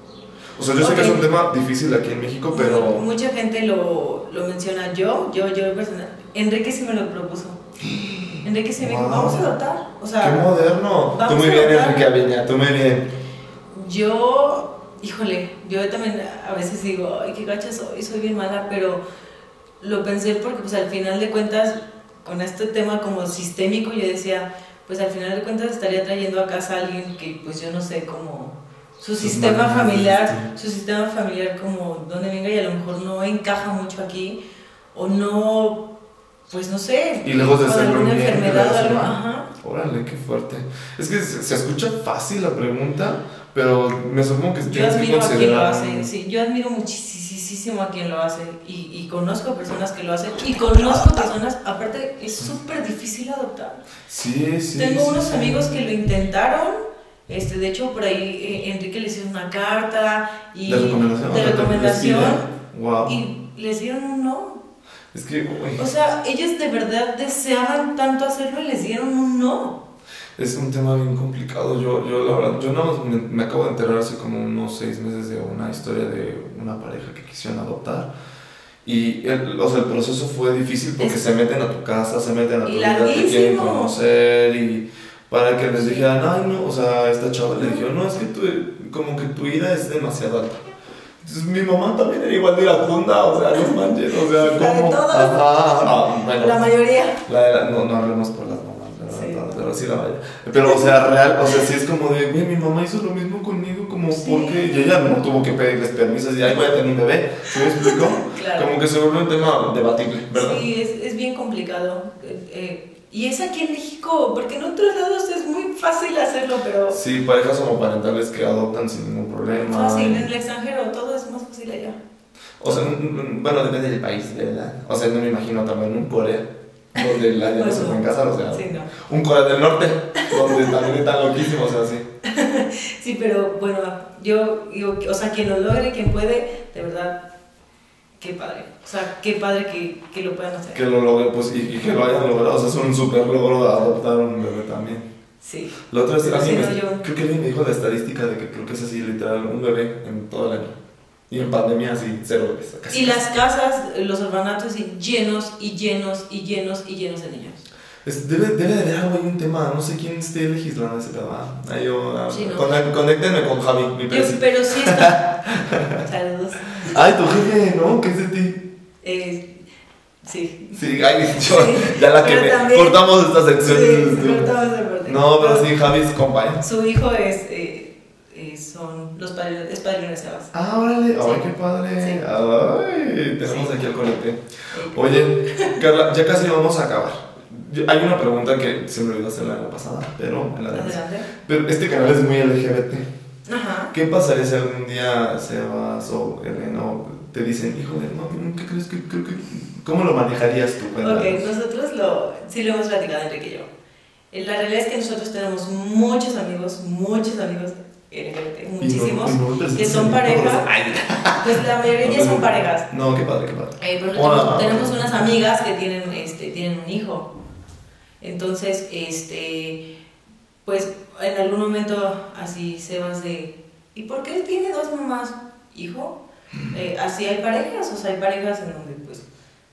Speaker 1: O sea, yo sé que es un tema difícil aquí en México, pero...
Speaker 2: Mucha gente lo, lo menciona. Yo, yo, yo personal. Enrique sí me lo propuso. Enrique sí me dijo, vamos a adoptar. O
Speaker 1: ¡Qué
Speaker 2: sea,
Speaker 1: moderno! Tú muy bien. Enrique Aviña, tú muy bien.
Speaker 2: yo, híjole, yo también a veces digo, ay, qué gacha soy, soy bien mala, pero lo pensé porque pues al final de cuentas, con este tema como sistémico, yo decía, pues al final de cuentas estaría trayendo a casa a alguien que pues yo no sé cómo su sistema familiar, su sistema familiar como donde venga y a lo mejor no encaja mucho aquí o no, pues no sé,
Speaker 1: Y lejos de ser
Speaker 2: alguna enfermedad o algo, ajá.
Speaker 1: Órale, qué fuerte. Es que se, se escucha fácil la pregunta, pero me supongo que
Speaker 2: Yo
Speaker 1: tienes que
Speaker 2: lo
Speaker 1: considerar...
Speaker 2: hace, sí, yo admiro muchísimo a quien lo hace y, y conozco personas que lo hacen y conozco personas, aparte es súper difícil adoptar.
Speaker 1: Sí, sí.
Speaker 2: Tengo
Speaker 1: sí,
Speaker 2: unos
Speaker 1: sí.
Speaker 2: amigos que lo intentaron, este, de hecho por ahí eh, Enrique les hizo una carta y
Speaker 1: De recomendación.
Speaker 2: de recomendación
Speaker 1: Wow.
Speaker 2: y les dieron un no.
Speaker 1: Es que, güey,
Speaker 2: O sea, ellos de verdad deseaban tanto hacerlo y les dieron un no.
Speaker 1: Es un tema bien complicado. Yo, yo la verdad, yo más me, me acabo de enterar hace como unos seis meses de una historia de una pareja que quisieron adoptar. Y el, o sea, el proceso fue difícil porque
Speaker 2: Es-
Speaker 1: se meten a tu casa, se meten a tu vida, te quieren conocer y para que les dijeran, ay no, o sea, esta chava le dijeron, no, es que tu, como que tu ira es demasiado alta. Entonces mi mamá también era igual de iracunda, o sea, no manches, o sea,
Speaker 2: La de
Speaker 1: como...
Speaker 2: todos.
Speaker 1: Ajá, ah, bueno.
Speaker 2: La mayoría.
Speaker 1: La de la- no, no hablemos por las mamás.
Speaker 2: Sí.
Speaker 1: Pero sí la vaya. Pero, o sea, real, o sea, sí es como de, "Güey, mi mamá hizo lo mismo conmigo, como,
Speaker 2: Sí.
Speaker 1: porque Y ella no tuvo que pedirles permiso, y ay, voy a tener un bebé, ¿sí me explico?
Speaker 2: Claro.
Speaker 1: Como que se vuelve un tema debatible, ¿verdad?
Speaker 2: Sí, es, es bien complicado. Eh, eh, y es aquí en México, porque en otros lados es muy fácil hacerlo, pero
Speaker 1: Sí, parejas homoparentales que adoptan sin ningún problema.
Speaker 2: fácil. En el extranjero todo es más fácil allá.
Speaker 1: O sea, bueno, depende del país, ¿verdad? O sea, no me imagino también un Corea, donde la ya no se pueden casar, o sea,
Speaker 2: Sí, no.
Speaker 1: un Corea del Norte, donde también están loquísimos, o sea, sí.
Speaker 2: Sí, pero bueno, yo digo, o sea, quien lo logre, quien puede, de verdad, qué padre. O sea, qué padre que, que lo puedan hacer.
Speaker 1: Que lo logren, pues, y, y que lo hayan logrado, o sea, es un super logro adoptar un bebé también.
Speaker 2: Sí.
Speaker 1: La otra vez,
Speaker 2: Sí, no,
Speaker 1: me-
Speaker 2: yo-
Speaker 1: creo que alguien me dijo la estadística de que creo que es así, literal, un bebé en todo el año. Y en pandemia, así, cero bebés. Casi.
Speaker 2: Y las casas, los orfanatos, y llenos y llenos y llenos y llenos de niños.
Speaker 1: Es- debe, debe de haber algo ahí, un tema, no sé quién esté legislando ese tema. Ahí yo, ah,
Speaker 2: Sí, ¿no?
Speaker 1: conec- conéctenme con Javi, mi
Speaker 2: Yo- pero sí está. Saludos.
Speaker 1: Ay, tu jefe, ¿no? ¿Qué es de ti?
Speaker 2: Eh, sí.
Speaker 1: Sí, ay, yo,
Speaker 2: Sí,
Speaker 1: ya la que
Speaker 2: también-
Speaker 1: cortamos esta sección.
Speaker 2: Sí, cortamos parte.
Speaker 1: No, pero sí, Javi es compañero.
Speaker 2: Su hijo es, eh, eh, son los padrinos, es padrino de Sebas.
Speaker 1: Ah, órale, ay,
Speaker 2: Sí.
Speaker 1: qué padre.
Speaker 2: Sí.
Speaker 1: Ay, tenemos
Speaker 2: Sí.
Speaker 1: aquí el colete. Oye, Carla, ya casi vamos a acabar. Yo- Hay una pregunta que se me olvidó hacer la pasada, pero en la de
Speaker 2: Adelante.
Speaker 1: Pero este canal es muy LGBT.
Speaker 2: Ajá.
Speaker 1: ¿Qué pasaría si algún día Sebas o Elena te dicen, híjole, no, ¿qué crees que, creo que, cómo lo manejarías tú?
Speaker 2: Ok,
Speaker 1: Cuéntanos.
Speaker 2: nosotros lo, sí lo hemos platicado Enrique y yo. Eh, La realidad es que nosotros tenemos muchos amigos, muchos amigos LGBT, muchísimos,
Speaker 1: no
Speaker 2: que son
Speaker 1: en
Speaker 2: pareja.
Speaker 1: todos. Ay,
Speaker 2: Pues la mayoría son parejas.
Speaker 1: No, qué padre, qué padre.
Speaker 2: Eh, pero tenemos, tenemos unas amigas que tienen, este, tienen un hijo. Entonces, este, pues en algún momento así Sebas de, ¿y por qué él tiene dos mamás? Hijo, Eh, así hay parejas, o sea, hay parejas en donde pues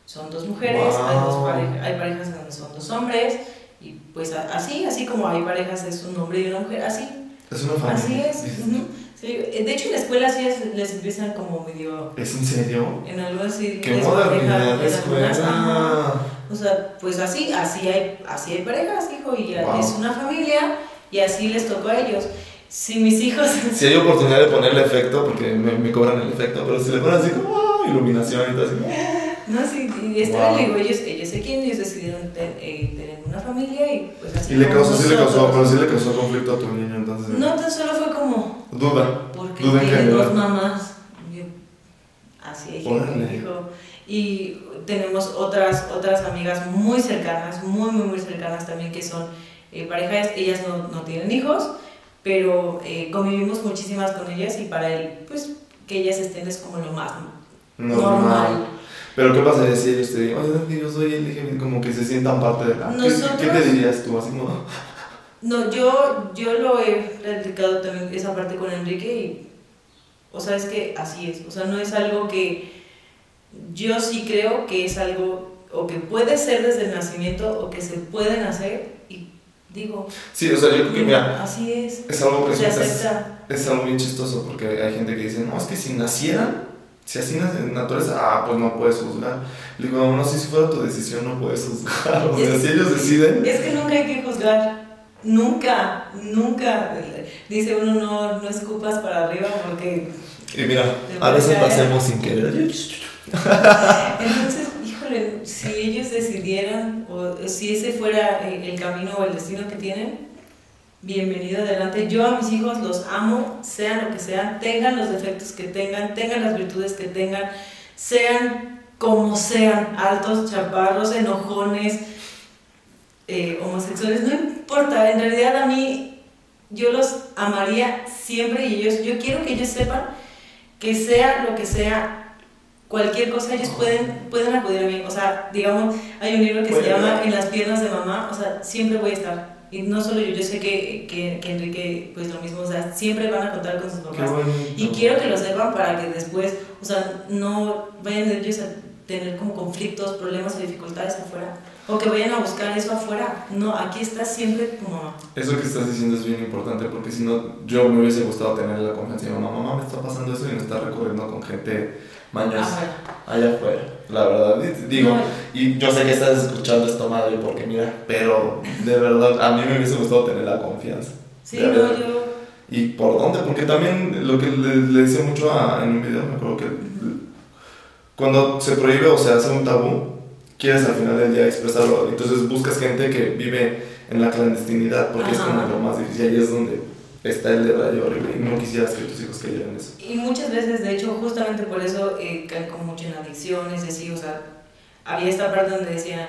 Speaker 2: son dos mujeres, hay, dos parejas, hay parejas en donde son dos hombres, y pues así, así como hay parejas es un hombre y una mujer, así,
Speaker 1: Es una familia.
Speaker 2: así es. ujú. Sí, de hecho en la escuela sí les, les empiezan como medio...
Speaker 1: ¿Es en serio?
Speaker 2: En algo así.
Speaker 1: ¡Qué modernidad de
Speaker 2: algunas,
Speaker 1: escuela!
Speaker 2: O sea, pues así, así hay, así hay parejas, hijo, y
Speaker 1: Wow.
Speaker 2: es una familia, y así les tocó a ellos. Si mis hijos...
Speaker 1: Si hay oportunidad de ponerle efecto, porque me, me cobran el efecto, pero si le ponen así como ¡ah! iluminación y todo así.
Speaker 2: No, sí, y esta
Speaker 1: Wow.
Speaker 2: digo, ellos, ellos se quieren, ellos decidieron ten- eh, tener una familia y pues así
Speaker 1: Y le causó, sí le causó, pero sí le causó conflicto a tu niño, entonces.
Speaker 2: No, tan solo fue como,
Speaker 1: Duda.
Speaker 2: porque
Speaker 1: Duda
Speaker 2: dos mamás. Yo, así hay gente,
Speaker 1: Órale.
Speaker 2: dijo. Y tenemos otras, otras amigas muy cercanas, muy, muy, muy cercanas también, que son eh, parejas, ellas no, no tienen hijos, pero eh, convivimos muchísimas con ellas y para él, pues, que ellas estén es como lo más normal.
Speaker 1: Pero ¿qué pasaría si ellos te digan, oye, yo soy LGBT, como que se sientan parte de la... ¿Qué-
Speaker 2: Nosotros-
Speaker 1: ¿Qué, te dirías tú? Así como...
Speaker 2: No, yo, yo lo he platicado también esa parte con Enrique y, o sea, es que así es, o sea, no es algo que yo sí creo que es algo o que puede ser desde el nacimiento o que se pueden hacer y digo,
Speaker 1: Sí, o sea, yo creo que, mira,
Speaker 2: así es,
Speaker 1: es algo que
Speaker 2: se
Speaker 1: es,
Speaker 2: acepta.
Speaker 1: es algo bien chistoso porque hay gente que dice, no, es que si nacieran, si así en naturaleza, ah, pues no puedes juzgar. Le digo, no, si fuera tu decisión no puedes juzgar. O sea, si ellos deciden...
Speaker 2: Es que nunca hay que juzgar, nunca, nunca, dice uno no, no escupas para arriba porque
Speaker 1: Y mira, a veces lo hacemos sin querer.
Speaker 2: Entonces, híjole, si ellos decidieran, o si ese fuera el el camino o el destino que tienen, bienvenido adelante. Yo a mis hijos los amo, sean lo que sean, tengan los defectos que tengan, tengan las virtudes que tengan, sean como sean, altos, chaparros, enojones, eh, homosexuales, no importa, en realidad a mí yo los amaría siempre y ellos, yo quiero que ellos sepan que sea lo que sea, cualquier cosa, ellos pueden, pueden acudir a mí. O sea, digamos, hay un libro que se llama En las piernas de mamá, o sea, siempre voy a estar. Y no solo yo, yo sé que, que, que Enrique, pues lo mismo, o sea, siempre van a contar con sus papás. Y quiero que lo sepan para que después, o sea, no vayan ellos a tener como conflictos, problemas o dificultades afuera. O que vayan a buscar eso afuera. No, aquí está siempre tu mamá.
Speaker 1: Eso que estás diciendo es bien importante porque si no, yo me hubiese gustado tener la confianza de mamá, mamá, me está pasando eso y me está recorriendo con gente mañosa allá afuera. La verdad, digo,
Speaker 2: No.
Speaker 1: y yo sé que estás escuchando esto, madre, porque mira, pero de verdad, a mí me hubiese gustado tener la confianza.
Speaker 2: Sí, no, yo.
Speaker 1: ¿Y por dónde? Porque también lo que le, le decía mucho a- en un video, me acuerdo que cuando se prohíbe o se hace un tabú, quieres al final del día expresarlo. Entonces buscas gente que vive en la clandestinidad porque es
Speaker 2: Ajá.
Speaker 1: como lo más difícil. Ahí es donde está el detalle horrible y no quisieras que tus hijos cayeran en eso.
Speaker 2: Y muchas veces, de hecho, justamente por eso eh, caen como mucho en adicciones, y así, o sea, había esta parte donde decía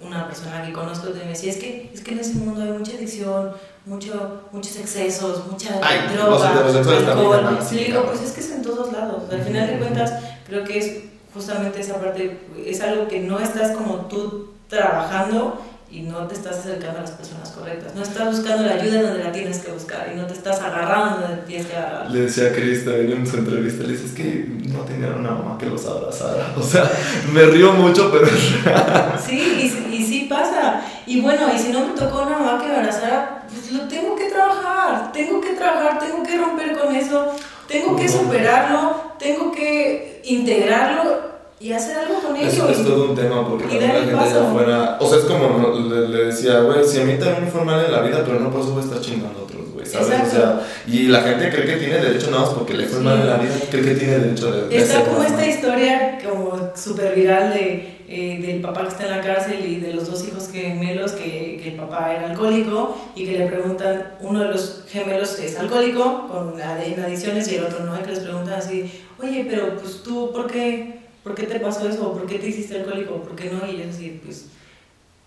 Speaker 2: una persona que conozco me decía, es que, es que en ese mundo hay mucha adicción, mucho, muchos excesos, mucha
Speaker 1: Ay,
Speaker 2: droga, alcohol. Y le digo, pues es que es en todos lados. Al final de cuentas, creo que es justamente esa parte, es algo que no estás como tú trabajando y no te estás acercando a las personas correctas. No estás buscando la ayuda donde la tienes que buscar y no te estás agarrando donde tienes que agarrar.
Speaker 1: Le decía a también en su entrevista, le dice, es que no tenían una mamá que los abrazara. O sea, me río mucho, pero es real.
Speaker 2: Sí, y, sí- y sí pasa. Y bueno, y si no me tocó una mamá que me abrazara, pues lo tengo que trabajar, tengo que trabajar, tengo que romper con eso, tengo que superarlo, tengo que integrarlo y hacer algo con ello.
Speaker 1: Eso es todo un tema porque también la gente allá
Speaker 2: paso.
Speaker 1: afuera. O sea, es como le, le decía, güey, si a mí también me fue mal en la vida, pero no por eso voy a estar chingando a otros, güey, ¿sabes?
Speaker 2: Exacto.
Speaker 1: O sea, y la gente cree que tiene derecho nada más porque le fue
Speaker 2: Sí.
Speaker 1: mal en la vida, cree que tiene derecho de.
Speaker 2: Está como esta historia como súper viral de, eh, del papá que está en la cárcel y de los dos hijos gemelos que, que el papá era alcohólico y que le preguntan, uno de los gemelos es alcohólico con en adicciones y el otro no, y que les preguntan así, oye, pero pues tú, ¿por qué, ¿por qué te pasó eso? ¿Por qué te hiciste alcohólico? ¿Por qué no? Y ellos así, pues,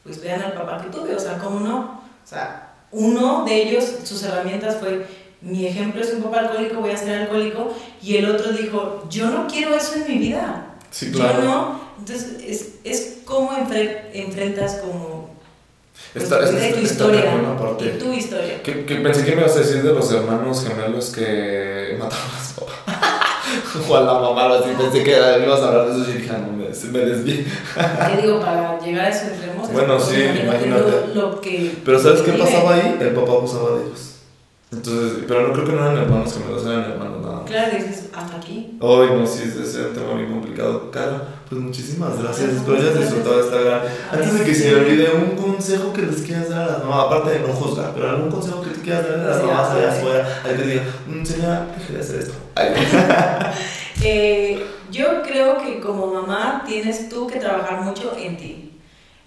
Speaker 2: pues vean al papá que tuve, o sea, ¿cómo no? O sea, uno de ellos, sus herramientas fue, mi ejemplo es un papá alcohólico, voy a ser alcohólico, y el otro dijo, yo no quiero eso en mi vida.
Speaker 1: Sí,
Speaker 2: Yo
Speaker 1: claro.
Speaker 2: no. Entonces, es, es cómo enfre- enfrentas como pues,
Speaker 1: Esta,
Speaker 2: tu
Speaker 1: esta,
Speaker 2: tu historia.
Speaker 1: parte.
Speaker 2: Y tu historia.
Speaker 1: Que, que pensé que me ibas a decir de los hermanos gemelos que mataron a su papá. o a la mamá, algo así. Pensé que me ibas a hablar de eso y dije, ah, no, me, me desvié.
Speaker 2: Te digo, para llegar a esos extremos.
Speaker 1: Bueno, sí,
Speaker 2: imagínate. Lo, lo que
Speaker 1: Pero ¿sabes qué pasaba ahí? El papá abusaba de ellos. Entonces, pero no creo que no eran hermanos gemelos, eran hermanos.
Speaker 2: Claro, dices, hasta aquí.
Speaker 1: Ay, no, sí, es un tema muy complicado. Cara, pues muchísimas gracias. Espero hayas disfrutado esta gran. Antes de que se me olvide, un consejo que les quieras dar a las mamás, aparte de no juzgar, pero algún consejo que te quieras dar a las mamás allá afuera, al que diga, "Mm, señora, deje de hacer esto.
Speaker 2: Eh, yo creo que como mamá tienes tú que trabajar mucho en ti,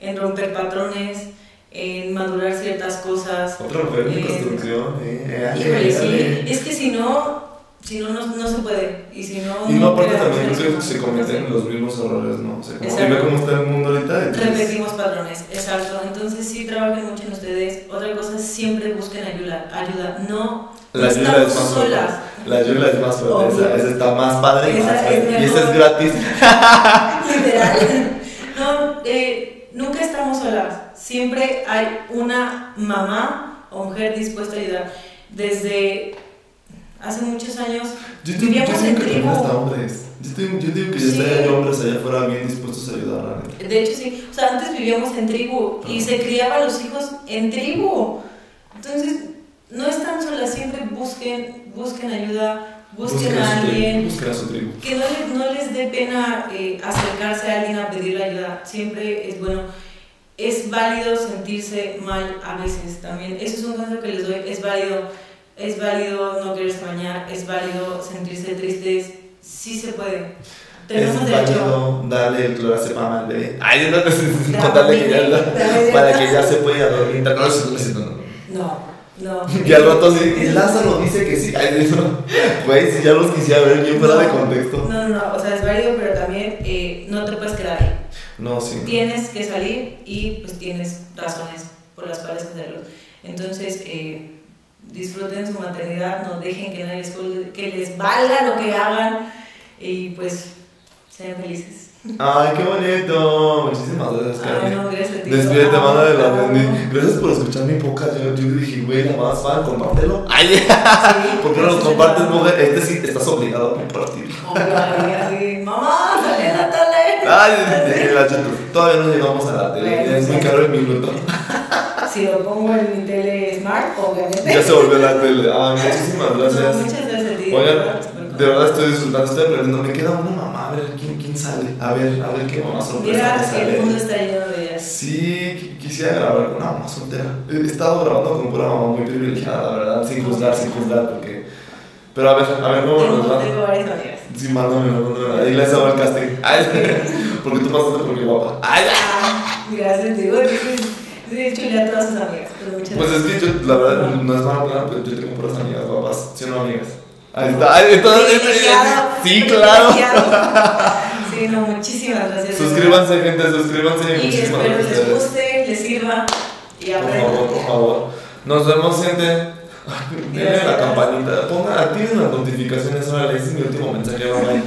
Speaker 2: en romper patrones, en madurar ciertas cosas.
Speaker 1: otra mujer en construcción, eh. eh,
Speaker 2: Híjole, sí. Es que si no, si no, no, no se puede. Y si no,
Speaker 1: Y no, aparte también creo que se cometen los mismos errores, ¿no? O sea, como, cómo está el mundo ahorita. entonces-
Speaker 2: Repetimos patrones, exacto. Entonces sí trabajen mucho en ustedes. Otra cosa, siempre busquen ayuda. Ayuda, no,
Speaker 1: La ayuda
Speaker 2: estamos
Speaker 1: es más
Speaker 2: solas.
Speaker 1: La ayuda es más fuerte. Esa, esa está más padre y
Speaker 2: Esa
Speaker 1: más
Speaker 2: es.
Speaker 1: Y esa es gratis.
Speaker 2: Literal. No, eh, nunca estamos solas. Siempre hay una mamá o mujer dispuesta a ayudar. Desde hace muchos años
Speaker 1: Yo yo
Speaker 2: vivíamos en
Speaker 1: digo que también hasta
Speaker 2: tribu.
Speaker 1: hombres. Yo digo, yo digo que ya
Speaker 2: Sí.
Speaker 1: está hay hombres allá afuera bien dispuestos a ayudar a.
Speaker 2: De hecho, sí. O sea, antes vivíamos en tribu y se criaban los hijos en tribu. Entonces, no están solas. Siempre busquen, busquen ayuda, busquen a
Speaker 1: tribu,
Speaker 2: alguien.
Speaker 1: Busquen a su tribu.
Speaker 2: Que no les, no les dé pena eh, acercarse a alguien a pedirle ayuda. Siempre es bueno. Es válido sentirse mal a veces también. Eso es un consejo que les doy. Es válido. Es válido no quererse bañar. Es válido sentirse tristes. Sí se puede. Tenemos
Speaker 1: es
Speaker 2: derecho.
Speaker 1: válido darle el clorazepam al bebé. Ay, no, no, contarle que ya para que ya se pueda dormir. No, no, no, no, no.
Speaker 2: No, no.
Speaker 1: Y al rato sí, y Lázaro dice que sí. Ay, no. Güey, si ya los quisiera ver bien fuera de contexto.
Speaker 2: No, no, no. O sea, es válido, pero también eh, no te puedes quedar ahí.
Speaker 1: No, sí.
Speaker 2: Tienes que salir y pues tienes razones por las cuales hacerlo. Entonces, eh, disfruten su maternidad, no dejen que nadie que les valga lo que hagan y pues sean felices.
Speaker 1: Ay, qué bonito. Muchísimas gracias,
Speaker 2: Ay,
Speaker 1: Karen.
Speaker 2: no, gracias a ti.
Speaker 1: Despídete,
Speaker 2: Amo,
Speaker 1: mano de la. Gracias por escuchar mi podcast. Yo, yo le dije, güey, la más fan, compártelo. Ay,
Speaker 2: Sí,
Speaker 1: ¿por qué no lo compartes, mujer? Este sí, estás obligado a compartir.
Speaker 2: Mamá, sale a la tele.
Speaker 1: Ay, la todavía no llegamos a la tele. Es muy caro el minuto.
Speaker 2: Si lo pongo en mi tele smart, obviamente.
Speaker 1: Ya se volvió la tele. Ay, muchísimas
Speaker 2: No,
Speaker 1: gracias.
Speaker 2: muchas gracias a ti.
Speaker 1: Oigan, de verdad estoy disfrutando, estoy aprendiendo. Me queda una mamá, a ver quién, quién sale. A ver, a ver qué mamá sorpresa
Speaker 2: Mira,
Speaker 1: me
Speaker 2: el mundo está lleno de ellas.
Speaker 1: Sí, qui- quisiera grabar con una mamá soltera. He estado grabando con pura mamá muy privilegiada, la verdad, sin juzgar, sin juzgar, porque. Pero a ver, a ver cómo nos va.
Speaker 2: tengo varias amigas.
Speaker 1: Sí, mándame, mándame. Ahí les hago el casting. Ay, porque tú pasaste por mi guapa. Ay,
Speaker 2: Ah, Gracias, digo, de hecho ya a todas sus amigas, pero muchas
Speaker 1: Pues es que yo, la verdad, no es mala plan, pero yo tengo puras amigas guapas, si no amigas. Ahí está, entonces,
Speaker 2: Privilegiado,
Speaker 1: sí, claro.
Speaker 2: Sí, no, muchísimas gracias.
Speaker 1: Suscríbanse, gente, suscríbanse.
Speaker 2: Y
Speaker 1: muchísimas
Speaker 2: espero
Speaker 1: gracias
Speaker 2: les guste, les sirva y
Speaker 1: Por
Speaker 2: aprendan.
Speaker 1: favor, por favor. Nos vemos, gente. Denle la campanita, pongan, activen las notificaciones. Ahora ese es mi último mensaje. Bye.